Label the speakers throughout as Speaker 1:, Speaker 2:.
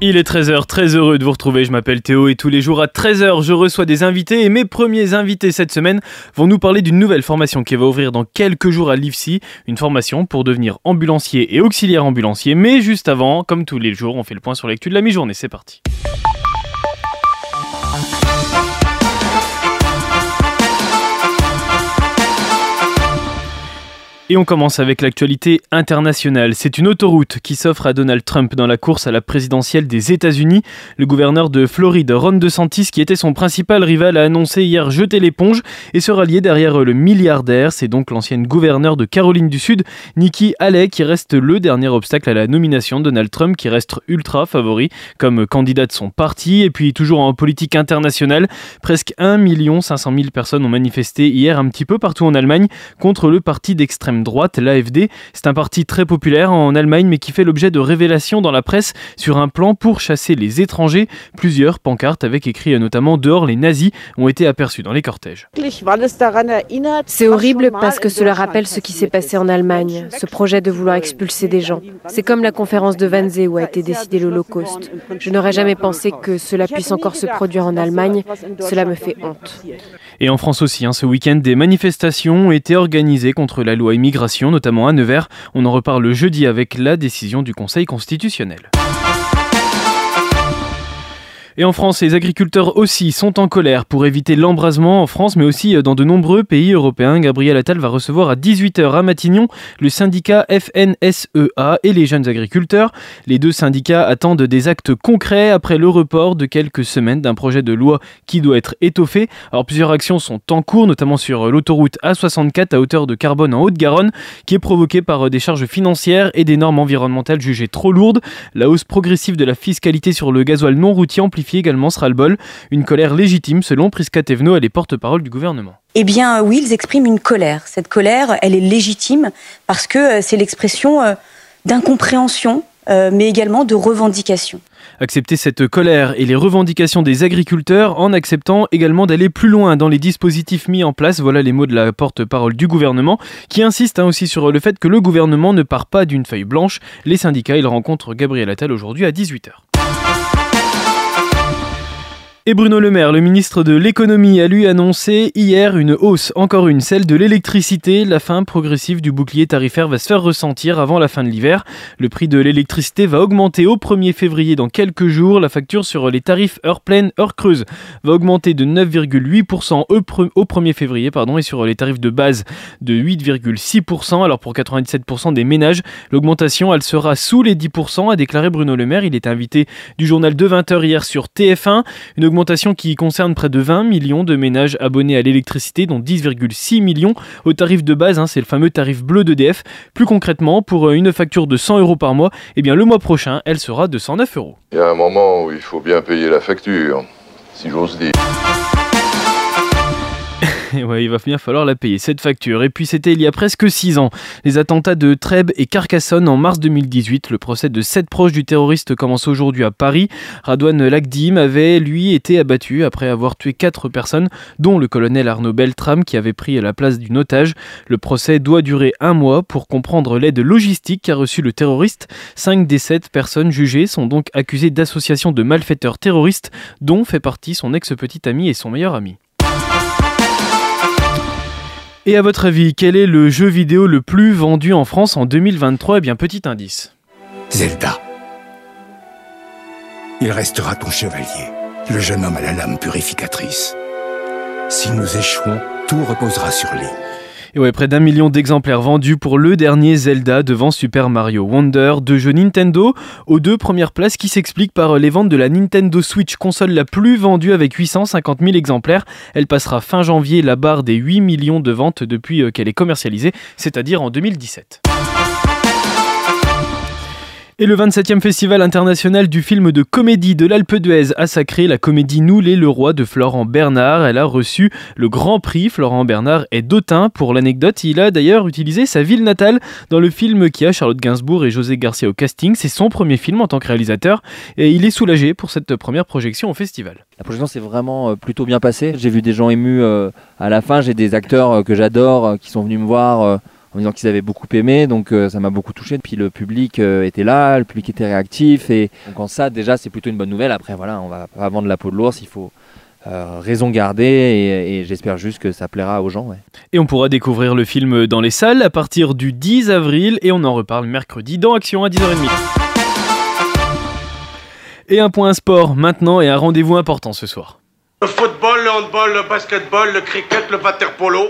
Speaker 1: Il est 13h, très heureux de vous retrouver, je m'appelle Théo et tous les jours à 13h je reçois des invités et mes premiers invités cette semaine vont nous parler d'une nouvelle formation qui va ouvrir dans quelques jours à l'IFSI, une formation pour devenir ambulancier et auxiliaire ambulancier, mais juste avant, comme tous les jours, on fait le point sur l'actu de la mi-journée, c'est parti. Et on commence avec l'actualité internationale. C'est une autoroute qui s'offre à Donald Trump dans la course à la présidentielle des États-Unis. Le gouverneur de Floride, Ron DeSantis, qui était son principal rival, a annoncé hier jeter l'éponge et se rallier derrière le milliardaire. C'est donc l'ancienne gouverneure de Caroline du Sud, Nikki Haley, qui reste le dernier obstacle à la nomination de Donald Trump, qui reste ultra favori comme candidat de son parti. Et puis toujours en politique internationale, presque 1 500 000 personnes ont manifesté hier un petit peu partout en Allemagne contre le parti d'extrême droite, l'AFD. C'est un parti très populaire en Allemagne mais qui fait l'objet de révélations dans la presse sur un plan pour chasser les étrangers. Plusieurs pancartes avec écrit notamment dehors les nazis ont été aperçues dans les cortèges.
Speaker 2: C'est horrible parce que cela rappelle ce qui s'est passé en Allemagne, ce projet de vouloir expulser des gens. C'est comme la conférence de Wannsee où a été décidé l'Holocauste. Je n'aurais jamais pensé que cela puisse encore se produire en Allemagne. Cela me fait honte.
Speaker 1: Et en France aussi, hein, ce week-end, des manifestations ont été organisées contre la loi immigration, notamment à Nevers. On en reparle jeudi avec la décision du Conseil constitutionnel. Et en France, les agriculteurs aussi sont en colère pour éviter l'embrasement en France, mais aussi dans de nombreux pays européens. Gabriel Attal va recevoir à 18h à Matignon le syndicat FNSEA et les jeunes agriculteurs. Les deux syndicats attendent des actes concrets après le report de quelques semaines d'un projet de loi qui doit être étoffé. Alors plusieurs actions sont en cours, notamment sur l'autoroute A64 à hauteur de Carbone en Haute-Garonne, qui est provoquée par des charges financières et des normes environnementales jugées trop lourdes. La hausse progressive de la fiscalité sur le gasoil non routier amplifie également sera le bol. Une colère légitime selon Prisca Thévenot, elle est porte-parole du gouvernement.
Speaker 3: Eh bien oui, ils expriment une colère. Cette colère, elle est légitime parce que euh, c'est l'expression euh, d'incompréhension, euh, mais également de revendication.
Speaker 1: Accepter cette colère et les revendications des agriculteurs en acceptant également d'aller plus loin dans les dispositifs mis en place. Voilà les mots de la porte-parole du gouvernement qui insiste hein, aussi sur le fait que le gouvernement ne part pas d'une feuille blanche. Les syndicats, ils rencontrent Gabriel Attal aujourd'hui à 18h. Et Bruno Le Maire, le ministre de l'économie, a lui annoncé hier une hausse, encore une, celle de l'électricité. La fin progressive du bouclier tarifaire va se faire ressentir avant la fin de l'hiver. Le prix de l'électricité va augmenter au 1er février dans quelques jours. La facture sur les tarifs heure pleine, heure creuse va augmenter de 9,8% au 1er février pardon, et sur les tarifs de base de 8,6%. Alors pour 97% des ménages, l'augmentation elle sera sous les 10%, a déclaré Bruno Le Maire. Il est invité du journal de 20h hier sur TF1. Une qui concerne près de 20 millions de ménages abonnés à l'électricité, dont 10,6 millions au tarif de base, hein, c'est le fameux tarif bleu d'EDF. Plus concrètement, pour euh, une facture de 100 euros par mois, eh bien le mois prochain, elle sera de 109 euros.
Speaker 4: Il y a un moment où il faut bien payer la facture, si j'ose dire.
Speaker 1: il va bien falloir la payer, cette facture. Et puis c'était il y a presque 6 ans. Les attentats de Trèbes et Carcassonne en mars 2018. Le procès de sept proches du terroriste commence aujourd'hui à Paris. Radouane Lagdim avait, lui, été abattu après avoir tué 4 personnes, dont le colonel Arnaud Beltram qui avait pris la place d'une otage. Le procès doit durer un mois pour comprendre l'aide logistique qu'a reçu le terroriste. 5 des 7 personnes jugées sont donc accusées d'association de malfaiteurs terroristes, dont fait partie son ex-petite amie et son meilleur ami. Et à votre avis, quel est le jeu vidéo le plus vendu en France en 2023 Eh bien, petit indice.
Speaker 5: Zelda. Il restera ton chevalier, le jeune homme à la lame purificatrice. Si nous échouons, tout reposera sur lui.
Speaker 1: Et ouais, près d'un million d'exemplaires vendus pour le dernier Zelda devant Super Mario Wonder, deux jeux Nintendo aux deux premières places qui s'expliquent par les ventes de la Nintendo Switch, console la plus vendue avec 850 000 exemplaires. Elle passera fin janvier la barre des 8 millions de ventes depuis euh, qu'elle est commercialisée, c'est-à-dire en 2017. Et le 27e Festival international du film de comédie de l'Alpe d'Huez a sacré la comédie Nous les le roi de Florent Bernard. Elle a reçu le grand prix. Florent Bernard est d'Autun. Pour l'anecdote, il a d'ailleurs utilisé sa ville natale dans le film qui a Charlotte Gainsbourg et José Garcia au casting. C'est son premier film en tant que réalisateur et il est soulagé pour cette première projection au festival.
Speaker 6: La projection s'est vraiment euh, plutôt bien passée. J'ai vu des gens émus euh, à la fin. J'ai des acteurs euh, que j'adore qui sont venus me voir en disant qu'ils avaient beaucoup aimé, donc ça m'a beaucoup touché. Puis le public était là, le public était réactif, et donc en ça déjà c'est plutôt une bonne nouvelle. Après voilà, on va pas vendre la peau de l'ours, il faut raison garder et, j'espère juste que ça plaira aux gens.
Speaker 1: Et on pourra découvrir le film dans les salles à partir du 10 avril et on en reparle mercredi dans Action à 10h30. Et un point sport maintenant et un rendez-vous important ce soir.
Speaker 7: Le football, le handball, le basketball, le cricket, le waterpolo.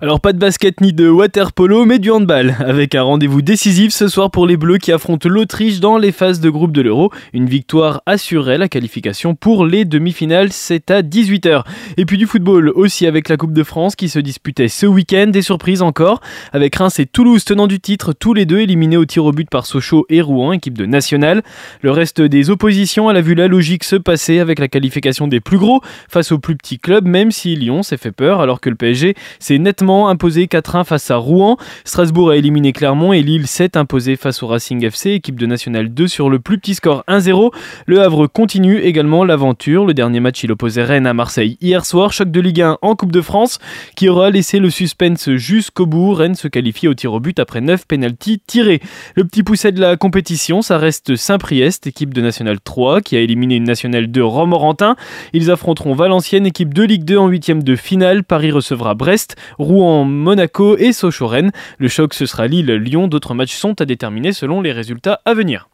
Speaker 1: Alors pas de basket ni de water polo, mais du handball, avec un rendez-vous décisif ce soir pour les Bleus qui affrontent l'Autriche dans les phases de groupe de l'Euro. Une victoire assurait la qualification pour les demi-finales, c'est à 18h. Et puis du football aussi avec la Coupe de France qui se disputait ce week-end, des surprises encore, avec Reims et Toulouse tenant du titre, tous les deux éliminés au tir au but par Sochaux et Rouen, équipe de nationale. Le reste des oppositions, à la vue la logique se passer avec la qualification des plus gros face aux plus petits clubs, même si Lyon s'est fait peur alors que le PSG s'est nettement imposé 4-1 face à Rouen. Strasbourg a éliminé Clermont et Lille 7 imposé face au Racing FC, équipe de National 2 sur le plus petit score 1-0. Le Havre continue également l'aventure. Le dernier match, il opposait Rennes à Marseille hier soir. Choc de Ligue 1 en Coupe de France qui aura laissé le suspense jusqu'au bout. Rennes se qualifie au tir au but après 9 pénalties tirés. Le petit pousset de la compétition, ça reste Saint-Priest, équipe de National 3 qui a éliminé une Nationale 2 Romorantin. Ils affronteront Valenciennes, équipe de Ligue 2 en huitième de finale. Paris recevra Brest. Rouen, Monaco et Sochaux-Rennes. Le choc, ce sera Lille-Lyon. D'autres matchs sont à déterminer selon les résultats à venir.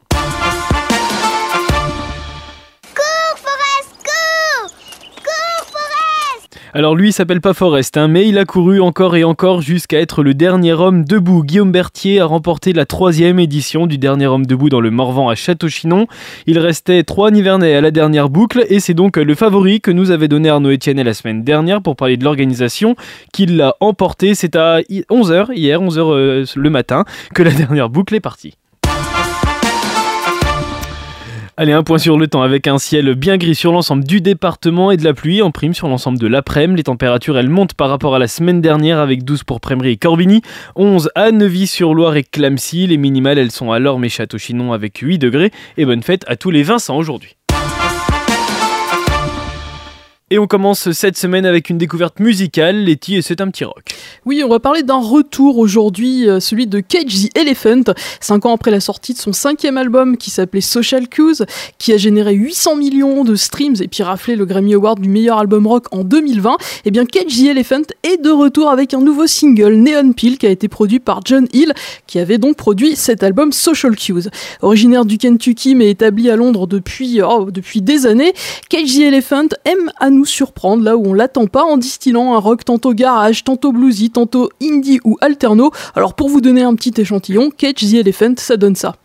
Speaker 1: Alors lui, il s'appelle pas Forest, hein, mais il a couru encore et encore jusqu'à être le dernier homme debout. Guillaume Berthier a remporté la troisième édition du dernier homme debout dans le Morvan à Château-Chinon. Il restait trois Nivernais à la dernière boucle et c'est donc le favori que nous avait donné Arnaud Etienne la semaine dernière pour parler de l'organisation qui l'a emporté. C'est à 11h hier, 11h euh, le matin, que la dernière boucle est partie. Allez, un point sur le temps avec un ciel bien gris sur l'ensemble du département et de la pluie en prime sur l'ensemble de l'après-midi. Les températures, elles montent par rapport à la semaine dernière avec 12 pour Prémery et Corbigny, 11 à Neuvy-sur-Loire et Clamcy. Les minimales, elles sont à Lorme et Château-Chinon avec 8 degrés. Et bonne fête à tous les Vincent aujourd'hui. Et on commence cette semaine avec une découverte musicale, Letty, et c'est un petit rock.
Speaker 8: Oui, on va parler d'un retour aujourd'hui, euh, celui de Cage the Elephant, cinq ans après la sortie de son cinquième album qui s'appelait Social Cues, qui a généré 800 millions de streams et puis raflé le Grammy Award du meilleur album rock en 2020. Et eh bien, Cage the Elephant est de retour avec un nouveau single, Neon Pill, qui a été produit par John Hill, qui avait donc produit cet album Social Cues. Originaire du Kentucky mais établi à Londres depuis, oh, depuis des années, Cage the Elephant aime à nous surprendre là où on l'attend pas en distillant un rock tantôt garage, tantôt bluesy, tantôt indie ou alterno. Alors pour vous donner un petit échantillon, Catch the Elephant, ça donne ça.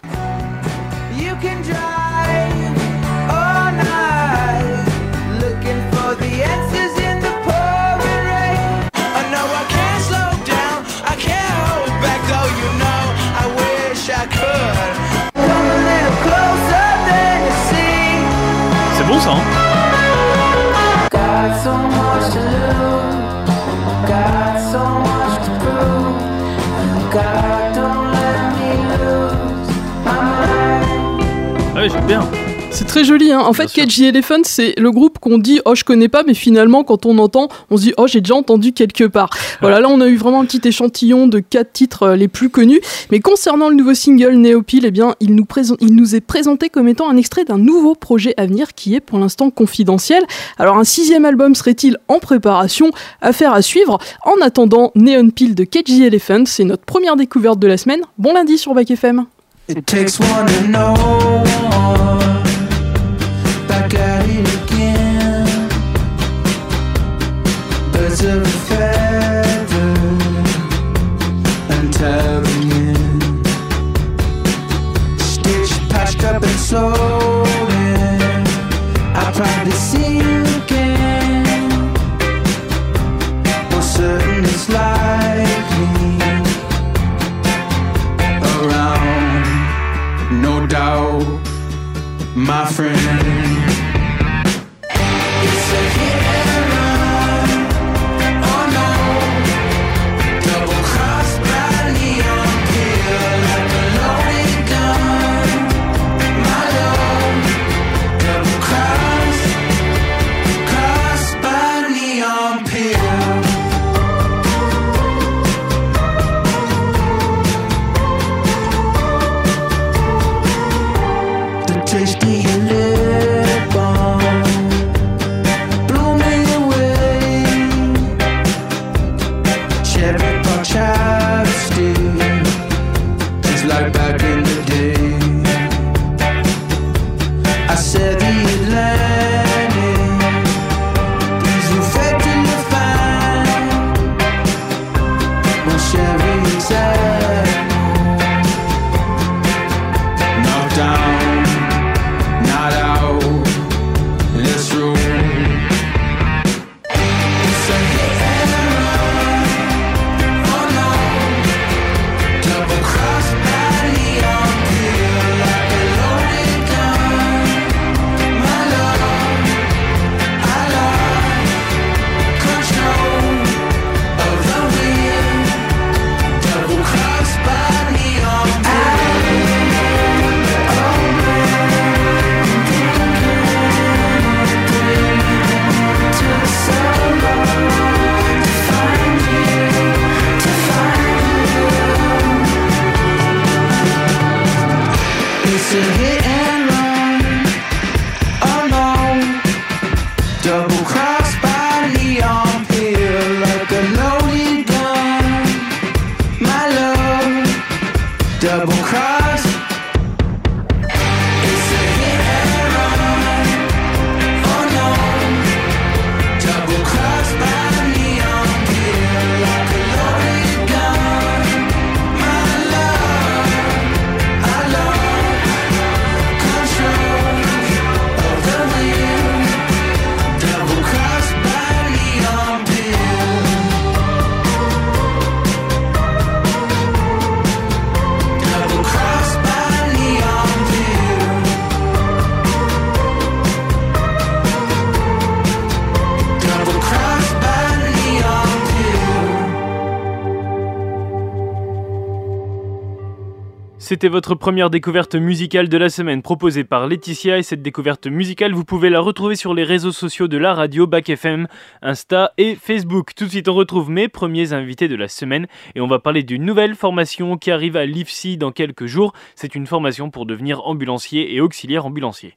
Speaker 1: Ah oui, j'aime bien.
Speaker 8: C'est très joli. Hein. En fait, KG Elephant, c'est le groupe qu'on dit oh je connais pas, mais finalement quand on entend, on se dit oh j'ai déjà entendu quelque part. Voilà, là on a eu vraiment un petit échantillon de quatre titres euh, les plus connus. Mais concernant le nouveau single Neopil, eh bien il nous, il nous est présenté comme étant un extrait d'un nouveau projet à venir qui est pour l'instant confidentiel. Alors un sixième album serait-il en préparation? Affaire à suivre. En attendant, Neon Pill de KG Elephant, c'est notre première découverte de la semaine. Bon lundi sur Bac FM. It takes one to know one. My friend.
Speaker 1: C'était votre première découverte musicale de la semaine proposée par Laetitia et cette découverte musicale, vous pouvez la retrouver sur les réseaux sociaux de la radio Bac FM, Insta et Facebook. Tout de suite, on retrouve mes premiers invités de la semaine et on va parler d'une nouvelle formation qui arrive à l'IFSI dans quelques jours. C'est une formation pour devenir ambulancier et auxiliaire ambulancier.